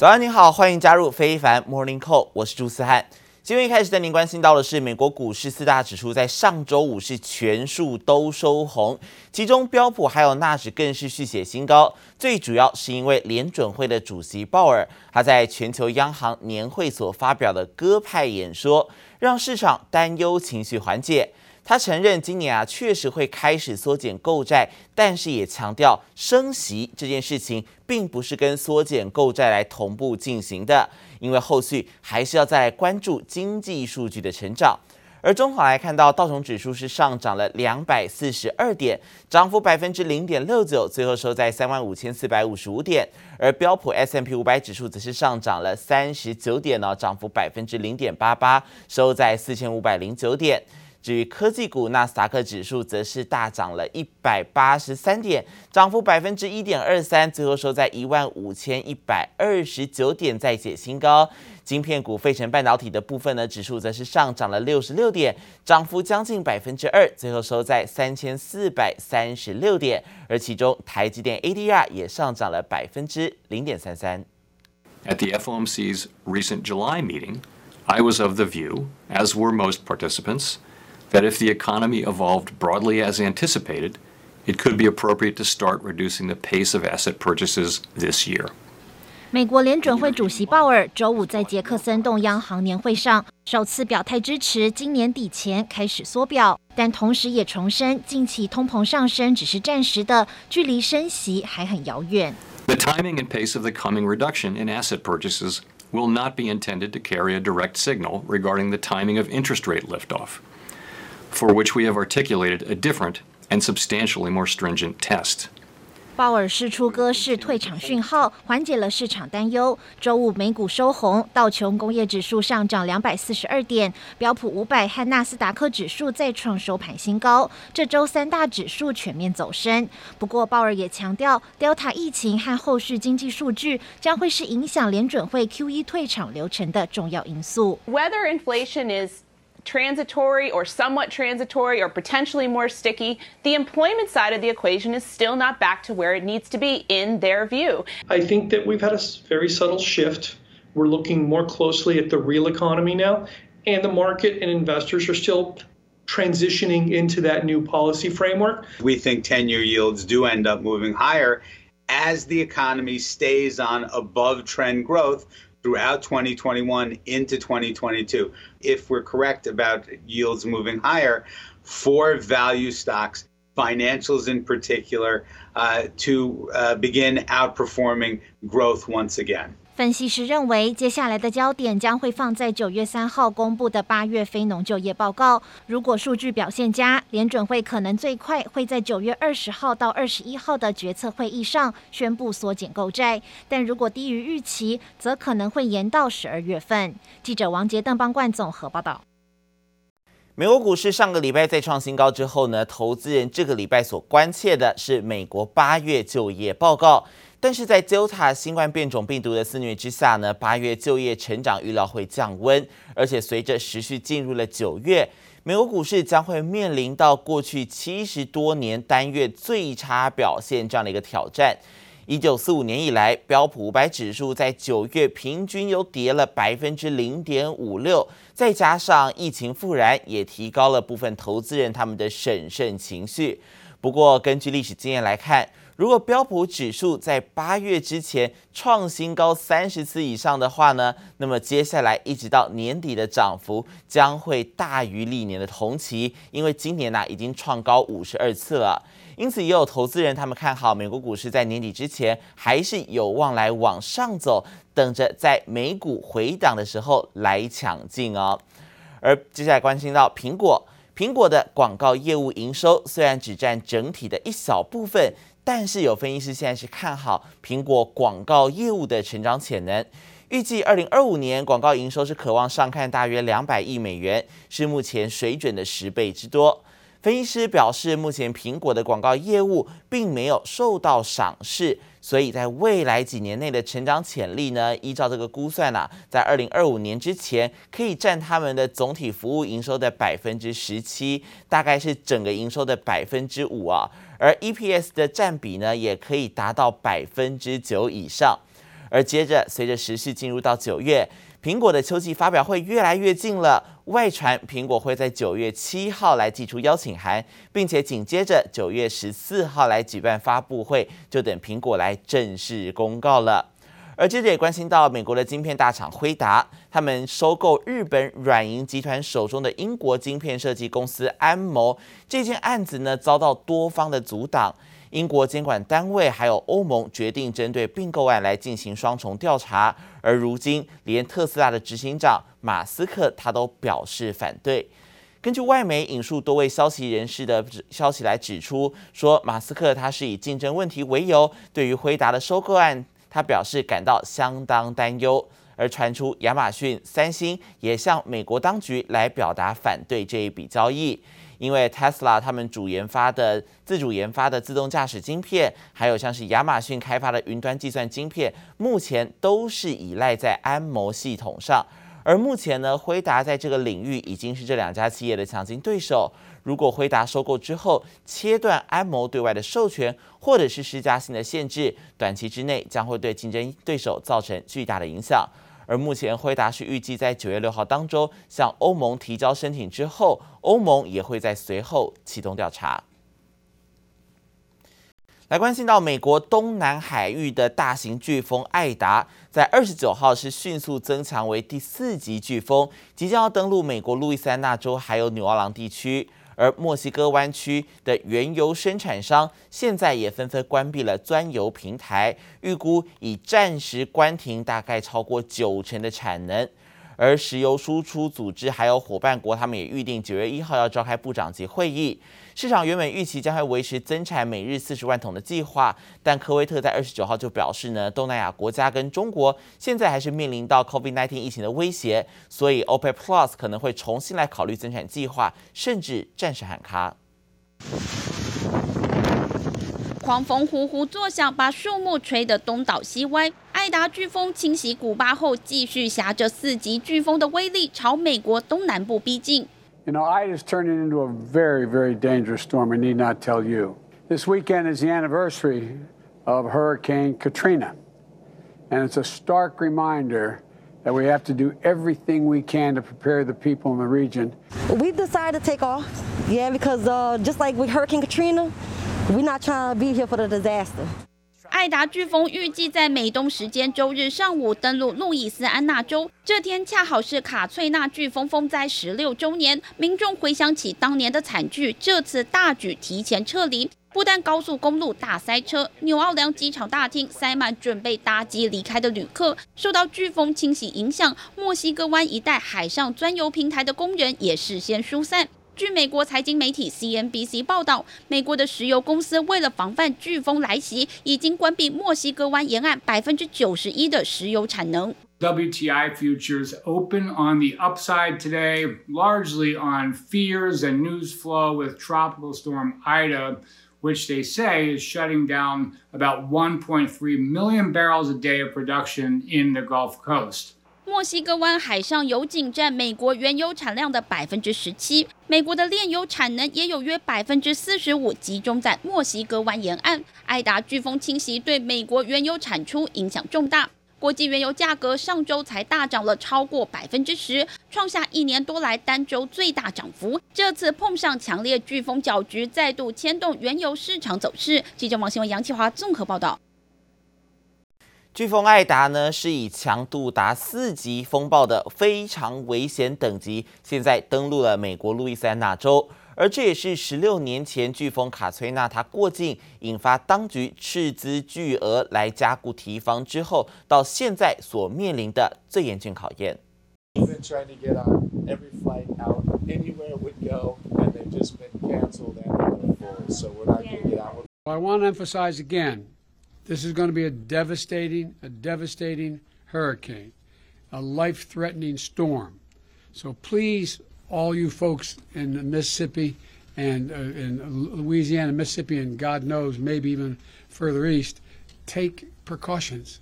早安，您好，欢迎加入非凡 Morning Call，我是朱思翰。今天一开始带您关心到的是，美国股市四大指数在上周五是全数都收红，其中标普还有纳指更是续写新高。最主要是因为联准会的主席鲍尔他在全球央行年会所发表的鸽派演说，让市场担忧情绪缓解。他承认今年啊确实会开始缩减购债，但是也强调升息这件事情并不是跟缩减购债来同步进行的，因为后续还是要再关注经济数据的成长。而中场来看到道琼指数是上涨了两百四十二点，涨幅百分之零点六九，最后收在三万五千四百五十五点。而标普 S M P 五百指数则是上涨了三十九点呢，涨幅百分之零点八八，收在四千五百零九点。至于科技股，纳斯达克指数则是大涨了一百八十三点，涨幅百分之一点二三，最后收在一万五千一百二十九点，再写新高。晶片股费城半导体的部分呢，指数则是上涨了六十六点，涨幅将近百分之二，最后收在三千四百三十六点。而其中台积电 ADR 也上涨了百分之零点三三。At the FOMC's recent July meeting, I was of the view, as were most participants. that if the economy evolved broadly as anticipated, it could be appropriate to start reducing the pace of asset purchases this year. 美国联准会主席鲍尔周五在杰克森洞央行年会上首次表态支持今年底前开始缩表，但同时也重申近期通膨上升只是暂时的，距离升息还很遥远。The timing and pace of the coming reduction in asset purchases will not be intended to carry a direct signal regarding the timing of interest rate liftoff. For which we have articulated a different and substantially more stringent test. 鲍尔释出鸽式退场讯号，缓解了市场担忧。周五美股收红，道琼工业指数上涨两百四十二点，标普五百和纳斯达克指数再创收盘新高。这周三大指数全面走升。不过，鲍尔也强调，Delta 疫情和后续经济数据将会是影响联准会 QE 退场流程的重要因素。Whether inflation is transitory or somewhat transitory or potentially more sticky, the employment side of the equation is still not back to where it needs to be in their view. I think that we've had a very subtle shift. We're looking more closely at the real economy now, and the market and investors are still transitioning into that new policy framework. We think 10 year yields do end up moving higher as the economy stays on above trend growth throughout 2021 into 2022. If we're correct about yields moving higher for value stocks, financials in particular, uh, to uh, begin outperforming growth once again. 分析师认为，接下来的焦点将会放在九月三号公布的八月非农就业报告。如果数据表现佳，联准会可能最快会在九月二十号到二十一号的决策会议上宣布缩减购债；但如果低于预期，则可能会延到十二月份。记者王杰、邓邦冠综合报道。美国股市上个礼拜再创新高之后呢，投资人这个礼拜所关切的是美国八月就业报告。但是在 Delta 新冠变种病毒的肆虐之下呢，八月就业成长预料会降温，而且随着时序进入了九月，美国股市将会面临到过去七十多年单月最差表现这样的一个挑战。一九四五年以来，标普五百指数在九月平均又跌了百分之零点五六，再加上疫情复燃，也提高了部分投资人他们的审慎情绪。不过，根据历史经验来看，如果标普指数在八月之前创新高三十次以上的话呢，那么接下来一直到年底的涨幅将会大于历年的同期，因为今年呢、已经创高五十二次了。因此，也有投资人他们看好美国股市在年底之前还是有望来往上走，等着在美股回档的时候来抢进哦。而接下来关心到苹果，苹果的广告业务营收虽然只占整体的一小部分。但是有分析师现在是看好苹果广告业务的成长潜能，预计二零二五年广告营收是渴望上看大约两百亿美元，是目前水准的十倍之多。分析师表示，目前苹果的广告业务并没有受到赏识，所以在未来几年内的成长潜力呢，依照这个估算啊，在二零二五年之前可以占他们的总体服务营收的百分之十七，大概是整个营收的百分之五啊。而 EPS 的占比呢，也可以达到百分之九以上。而接着随着时序进入到九月，苹果的秋季发表会越来越近了。外传苹果会在九月七号来寄出邀请函，并且紧接着九月十四号来举办发布会，就等苹果来正式公告了。而接着也关心到美国的晶片大厂辉达，他们收购日本软银集团手中的英国晶片设计公司安谋这件案子呢，遭到多方的阻挡。英国监管单位还有欧盟决定针对并购案来进行双重调查，而如今连特斯拉的执行长马斯克他都表示反对。根据外媒引述多位消息人士的消息来指出，说马斯克他是以竞争问题为由，对于辉达的收购案。他表示感到相当担忧，而传出亚马逊、三星也向美国当局来表达反对这一笔交易，因为 Tesla 他们主研发的自主研发的自动驾驶晶片，还有像是亚马逊开发的云端计算晶片，目前都是依赖在安谋系统上。而目前呢，辉达在这个领域已经是这两家企业的强劲对手。如果辉达收购之后切断安谋对外的授权，或者是施加新的限制，短期之内将会对竞争对手造成巨大的影响。而目前辉达是预计在九月六号当中向欧盟提交申请之后，欧盟也会在随后启动调查。来关心到美国东南海域的大型飓风艾达，在二十九号是迅速增强为第四级飓风，即将要登陆美国路易斯安那州还有纽奥良地区。而墨西哥湾区的原油生产商现在也纷纷关闭了钻油平台，预估已暂时关停大概超过九成的产能。而石油输出组织还有伙伴国，他们也预定九月一号要召开部长级会议。市场原本预期将会维持增产每日四十万桶的计划，但科威特在二十九号就表示呢，东南亚国家跟中国现在还是面临到 COVID-19 疫情的威胁，所以 OPEC Plus 可能会重新来考虑增产计划，甚至暂时喊卡。狂风呼呼作响，把树木吹得东倒西歪。艾达飓风侵袭古巴后，继续挟着四级飓风的威力朝美国东南部逼近。You know, Ida is turning into a very, very dangerous storm. I need not tell you. This weekend is the anniversary of Hurricane Katrina, and it's a stark reminder that we have to do everything we can to prepare the people in the region. We decided to take off, yeah, because uh, just like with Hurricane Katrina. We not try to be here for the disaster. 艾达飓风预计在美东时间周日上午登陆路易斯安那州，这天恰好是卡翠娜飓风风灾十六周年。民众回想起当年的惨剧，这次大举提前撤离，不但高速公路大塞车，纽奥良机场大厅塞满准备搭机离开的旅客。受到飓风侵袭影响，墨西哥湾一带海上钻油平台的工人也事先疏散。据美国财经媒体 CNBC 报道，美国的石油公司为了防范飓风来袭，已经关闭墨西哥湾沿岸百分之九十一的石油产能。WTI futures open on the upside today, largely on fears and news flow with Tropical Storm Ida, which they say is shutting down about 1.3 million barrels a day of production in the Gulf Coast. 墨西哥湾海上油井占美国原油产量的百分之十七，美国的炼油产能也有约百分之四十五集中在墨西哥湾沿岸。艾达飓风侵袭对美国原油产出影响重大，国际原油价格上周才大涨了超过百分之十，创下一年多来单周最大涨幅。这次碰上强烈飓风搅局，再度牵动原油市场走势。记者王新文、杨启华综合报道。飓风艾达呢，是以强度达四级风暴的非常危险等级，现在登陆了美国路易斯安那州，而这也是十六年前飓风卡崔娜它过境，引发当局斥资巨额来加固堤防之后，到现在所面临的最严峻考验。This is going to be a devastating, a devastating hurricane, a life-threatening storm. So please, all you folks in Mississippi and uh, in Louisiana, Mississippi, and God knows, maybe even further east, take precautions.